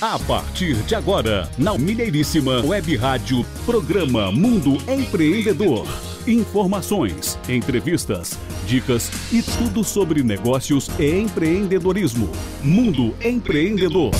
A partir de agora, na Mineiríssima Web Rádio, programa Mundo Empreendedor. Informações, entrevistas, dicas e tudo sobre negócios e empreendedorismo. Mundo Empreendedor.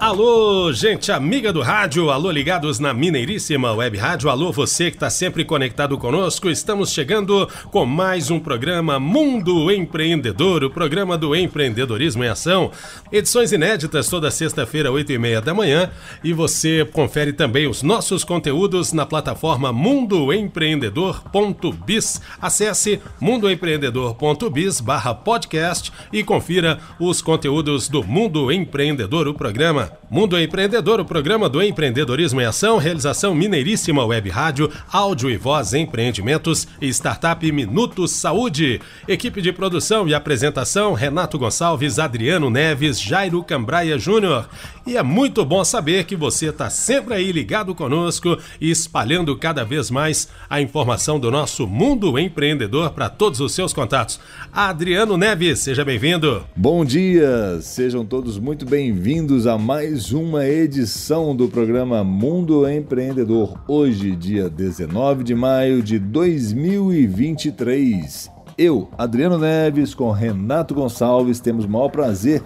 Alô, gente amiga do rádio, alô ligados na Mineiríssima Web Rádio, alô você que está sempre conectado conosco. Estamos chegando com mais um programa Mundo Empreendedor, o programa do empreendedorismo em ação. Edições inéditas toda sexta-feira, 8 e meia da manhã. E você confere também os nossos conteúdos na plataforma mundoempreendedor.biz. Acesse mundoempreendedor.biz barra podcast e confira os conteúdos do Mundo Empreendedor, o programa Mundo Empreendedor, o programa do empreendedorismo em ação, realização Mineiríssima Web Rádio, áudio e voz empreendimentos e startup Minuto Saúde. Equipe de produção e apresentação Renato Gonçalves, Adriano Neves, Jairo Cambraia Júnior. E é muito bom saber que você está sempre aí ligado conosco e espalhando cada vez mais a informação do nosso mundo empreendedor para todos os seus contatos. Adriano Neves, seja bem-vindo. Bom dia, sejam todos muito bem-vindos a mais mais uma edição do programa Mundo Empreendedor. Hoje, dia 19 de maio de 2023. Eu, Adriano Neves, com Renato Gonçalves, temos o maior prazer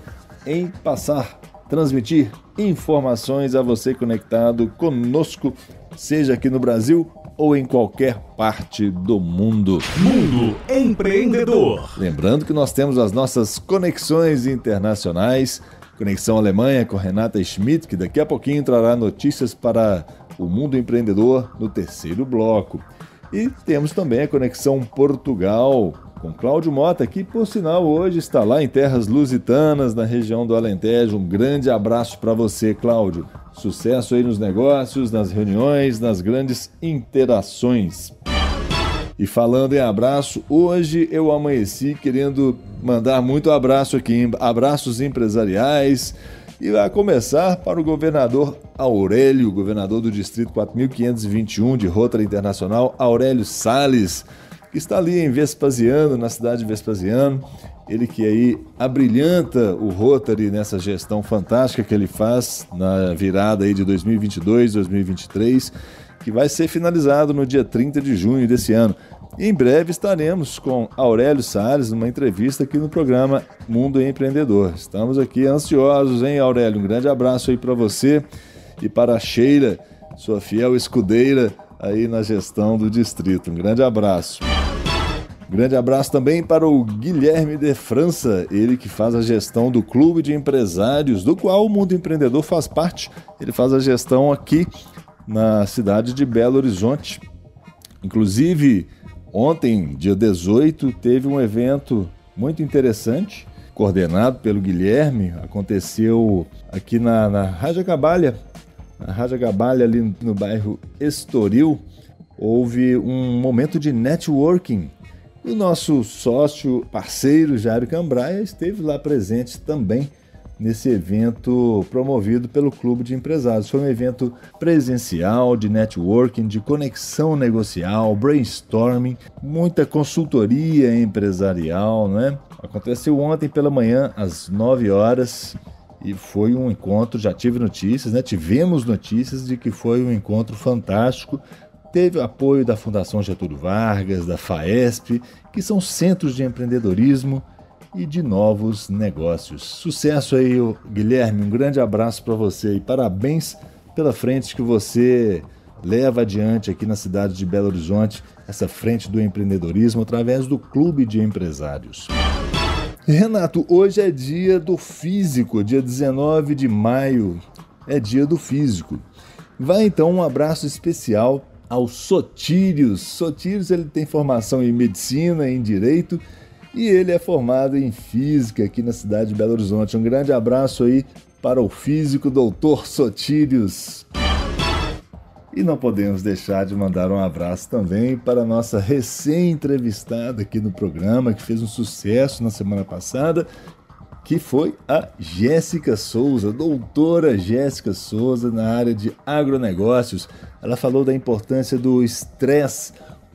em passar, transmitir informações a você conectado conosco, seja aqui no Brasil ou em qualquer parte do mundo. Mundo Empreendedor. Lembrando que nós temos as nossas conexões internacionais Conexão Alemanha com Renata Schmidt, que daqui a pouquinho trará notícias para o mundo empreendedor no terceiro bloco. E temos também a Conexão Portugal com Cláudio Mota, que por sinal hoje está lá em terras lusitanas, na região do Alentejo. Um grande abraço para você, Cláudio. Sucesso aí nos negócios, nas reuniões, nas grandes interações. E falando em abraço, hoje eu amanheci querendo mandar muito abraço aqui, abraços empresariais. E a começar para o governador Aurélio, governador do Distrito 4521 de Rotary Internacional, Aurélio Sales, que está ali em Vespasiano, na cidade de Vespasiano. Ele que aí abrilhanta o Rotary nessa gestão fantástica que ele faz na virada aí de 2022, 2023 que vai ser finalizado no dia 30 de junho desse ano. Em breve estaremos com Aurélio Salles numa entrevista aqui no programa Mundo Empreendedor. Estamos aqui ansiosos, hein, Aurélio? Um grande abraço aí para você e para a Sheila, sua fiel escudeira aí na gestão do distrito. Um grande abraço. Um grande abraço também para o Guilherme de França, ele que faz a gestão do Clube de Empresários, do qual o Mundo Empreendedor faz parte. Ele faz a gestão aqui na cidade de Belo Horizonte. Inclusive, ontem, dia 18, teve um evento muito interessante, coordenado pelo Guilherme. Aconteceu aqui na, na Raja Cabalha, na Raja Cabalha, ali no bairro Estoril. Houve um momento de networking. O nosso sócio, parceiro Jairo Cambraia, esteve lá presente também nesse evento promovido pelo Clube de Empresários. Foi um evento presencial, de networking, de conexão negocial, brainstorming, muita consultoria empresarial, né? Aconteceu ontem pela manhã, às 9 horas, e foi um encontro, já tive notícias, né? Tivemos notícias de que foi um encontro fantástico. Teve o apoio da Fundação Getúlio Vargas, da FAESP, que são centros de empreendedorismo e de novos negócios. Sucesso aí, Guilherme. Um grande abraço para você e parabéns pela frente que você leva adiante aqui na cidade de Belo Horizonte, essa frente do empreendedorismo através do Clube de Empresários. Renato, hoje é dia do físico, dia 19 de maio, é dia do físico. Vai então um abraço especial ao Sotírios. Sotírios ele tem formação em medicina, em direito e ele é formado em física aqui na cidade de Belo Horizonte. Um grande abraço aí para o físico doutor Sotírios. E não podemos deixar de mandar um abraço também para a nossa recém-entrevistada aqui no programa, que fez um sucesso na semana passada, que foi a Jéssica Souza, doutora Jéssica Souza na área de agronegócios. Ela falou da importância do estresse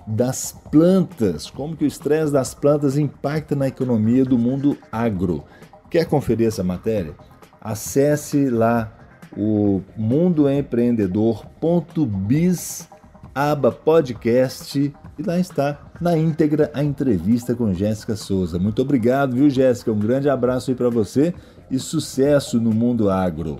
das plantas, como que o estresse das plantas impacta na economia do mundo agro. Quer conferir essa matéria? acesse lá o mundoempreendedor.biz aba podcast e lá está na íntegra a entrevista com Jéssica Souza. Muito obrigado, viu, Jéssica? Um grande abraço aí para você e sucesso no mundo agro.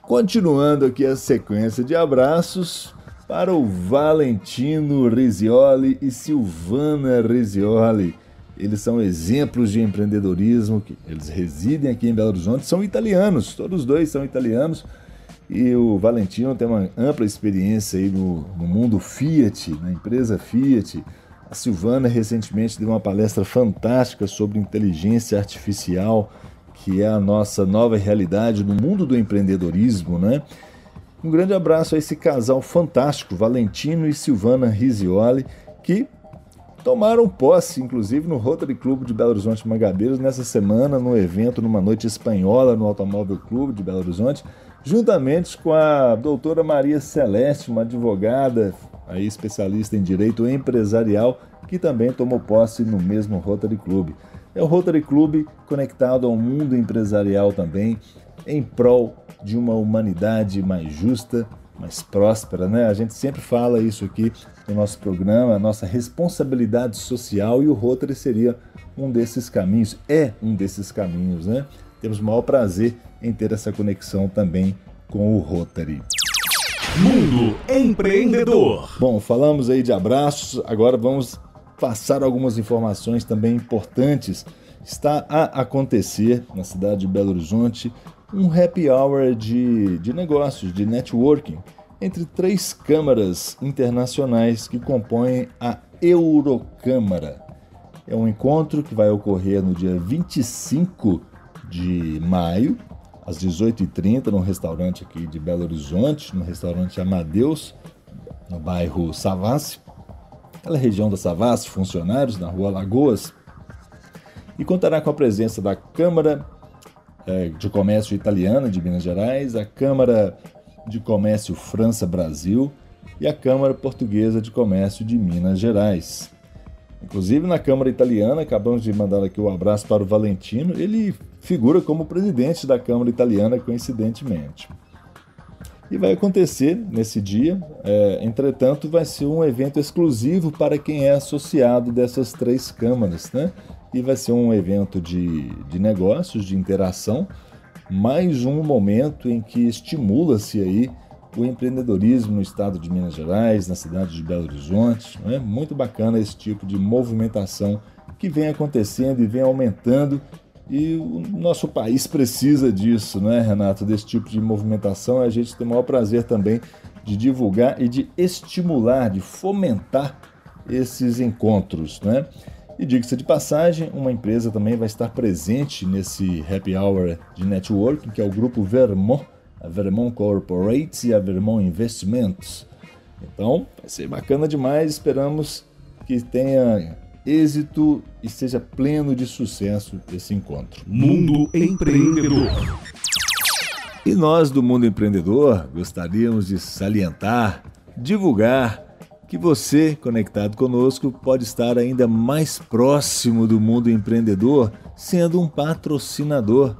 Continuando aqui a sequência de abraços para o Valentino Rizioli e Silvana Rizioli. Eles são exemplos de empreendedorismo, eles residem aqui em Belo Horizonte, são italianos, todos os dois são italianos. E o Valentino tem uma ampla experiência aí no, no mundo Fiat, na empresa Fiat. A Silvana recentemente deu uma palestra fantástica sobre inteligência artificial, que é a nossa nova realidade no mundo do empreendedorismo, né? Um grande abraço a esse casal fantástico, Valentino e Silvana Risioli, que tomaram posse, inclusive, no Rotary Club de Belo Horizonte Magabeiros nessa semana, no evento, numa noite espanhola no Automóvel Clube de Belo Horizonte, juntamente com a doutora Maria Celeste, uma advogada aí especialista em direito empresarial, que também tomou posse no mesmo Rotary Club. É o Rotary Club conectado ao mundo empresarial também, em prol de uma humanidade mais justa, mais próspera, né? A gente sempre fala isso aqui no nosso programa, a nossa responsabilidade social e o Rotary seria um desses caminhos, é um desses caminhos, né? Temos o maior prazer em ter essa conexão também com o Rotary. Mundo Empreendedor. Bom, falamos aí de abraços, agora vamos passar algumas informações também importantes. Está a acontecer na cidade de Belo Horizonte um happy hour de, de negócios, de networking, entre três câmaras internacionais que compõem a Eurocâmara. É um encontro que vai ocorrer no dia 25 de maio, às 18h30, num restaurante aqui de Belo Horizonte, no restaurante Amadeus, no bairro Savassi, aquela região da Savassi, funcionários na rua Lagoas, e contará com a presença da Câmara é, de Comércio Italiana de Minas Gerais, a Câmara de Comércio França-Brasil e a Câmara Portuguesa de Comércio de Minas Gerais. Inclusive na Câmara Italiana, acabamos de mandar aqui o um abraço para o Valentino, ele figura como presidente da Câmara Italiana, coincidentemente. E vai acontecer nesse dia, é, entretanto, vai ser um evento exclusivo para quem é associado dessas três câmaras, né? E vai ser um evento de, de negócios, de interação, mais um momento em que estimula-se aí o empreendedorismo no estado de Minas Gerais, na cidade de Belo Horizonte. É muito bacana esse tipo de movimentação que vem acontecendo e vem aumentando. E o nosso país precisa disso, né, Renato? Desse tipo de movimentação. A gente tem o maior prazer também de divulgar e de estimular, de fomentar esses encontros, né? E diga-se de passagem, uma empresa também vai estar presente nesse happy hour de networking, que é o grupo Vermont, a Vermont Corporate e a Vermont Investimentos. Então, vai ser bacana demais. Esperamos que tenha êxito e seja pleno de sucesso esse encontro. Mundo Empreendedor. E nós do Mundo Empreendedor gostaríamos de salientar, divulgar que você, conectado conosco, pode estar ainda mais próximo do mundo empreendedor sendo um patrocinador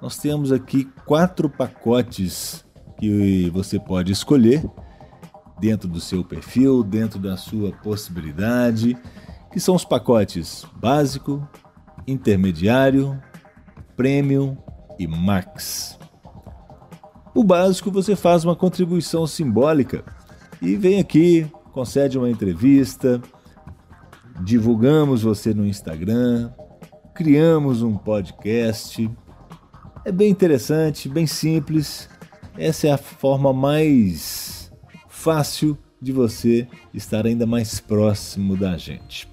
nós temos aqui quatro pacotes que você pode escolher dentro do seu perfil, dentro da sua possibilidade, que são os pacotes básico, intermediário, premium e max. O básico você faz uma contribuição simbólica e vem aqui, concede uma entrevista, divulgamos você no Instagram, criamos um podcast é bem interessante, bem simples. Essa é a forma mais fácil de você estar ainda mais próximo da gente.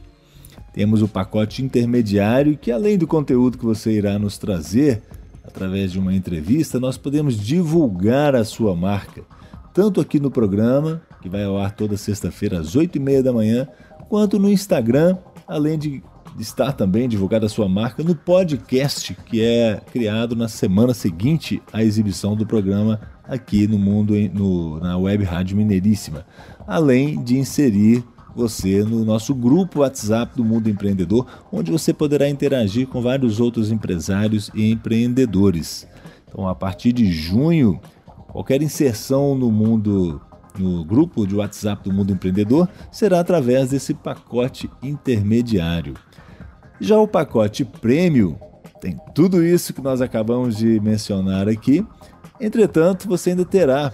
Temos o pacote intermediário, que além do conteúdo que você irá nos trazer através de uma entrevista, nós podemos divulgar a sua marca, tanto aqui no programa, que vai ao ar toda sexta-feira às 8 e meia da manhã, quanto no Instagram, além de estar também divulgada a sua marca no podcast que é criado na semana seguinte à exibição do programa aqui no mundo no, na web rádio Mineiríssima, além de inserir você no nosso grupo WhatsApp do Mundo Empreendedor, onde você poderá interagir com vários outros empresários e empreendedores. Então, a partir de junho, qualquer inserção no mundo no grupo de WhatsApp do Mundo Empreendedor será através desse pacote intermediário. Já o pacote prêmio tem tudo isso que nós acabamos de mencionar aqui. Entretanto, você ainda terá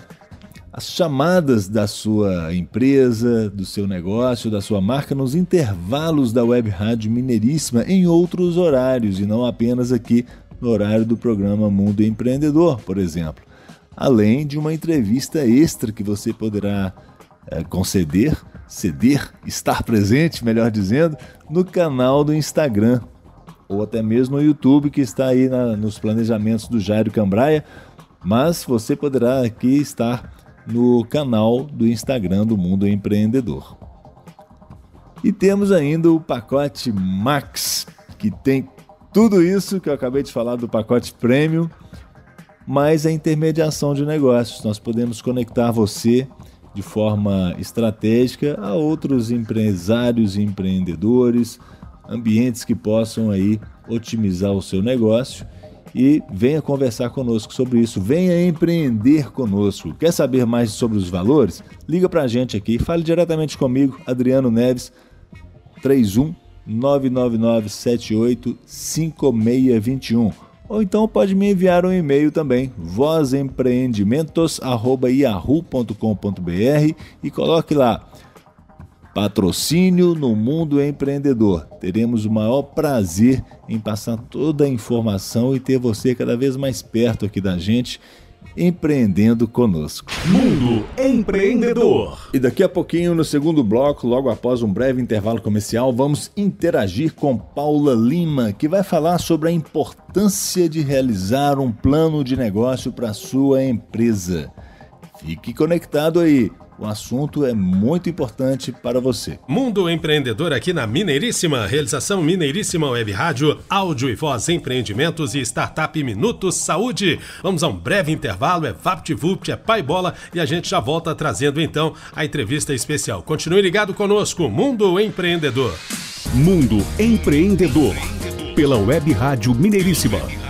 as chamadas da sua empresa, do seu negócio, da sua marca nos intervalos da Web Rádio Mineiríssima em outros horários e não apenas aqui no horário do programa Mundo Empreendedor, por exemplo. Além de uma entrevista extra que você poderá é, conceder, ceder, estar presente, melhor dizendo, no canal do Instagram ou até mesmo no YouTube que está aí na, nos planejamentos do Jairo Cambraia, mas você poderá aqui estar no canal do Instagram do Mundo Empreendedor. E temos ainda o pacote Max, que tem tudo isso que eu acabei de falar do pacote Premium, mais a intermediação de negócios. Nós podemos conectar você de forma estratégica a outros empresários e empreendedores, ambientes que possam aí otimizar o seu negócio e venha conversar conosco sobre isso, venha empreender conosco. Quer saber mais sobre os valores? Liga para a gente aqui, fale diretamente comigo, Adriano Neves, 31 999 78 5621. Ou então pode me enviar um e-mail também, vozempreendimentos@yahoo.com.br e coloque lá Patrocínio no Mundo Empreendedor. Teremos o maior prazer em passar toda a informação e ter você cada vez mais perto aqui da gente, empreendendo conosco. Mundo Empreendedor. E daqui a pouquinho, no segundo bloco, logo após um breve intervalo comercial, vamos interagir com Paula Lima, que vai falar sobre a importância de realizar um plano de negócio para sua empresa. Fique conectado aí. O assunto é muito importante para você. Mundo Empreendedor aqui na Mineiríssima. Realização Mineiríssima Web Rádio, áudio e voz, empreendimentos e startup Minutos Saúde. Vamos a um breve intervalo. É VaptVupt, é Pai Bola e a gente já volta trazendo então a entrevista especial. Continue ligado conosco, Mundo Empreendedor. Mundo Empreendedor. Pela Web Rádio Mineiríssima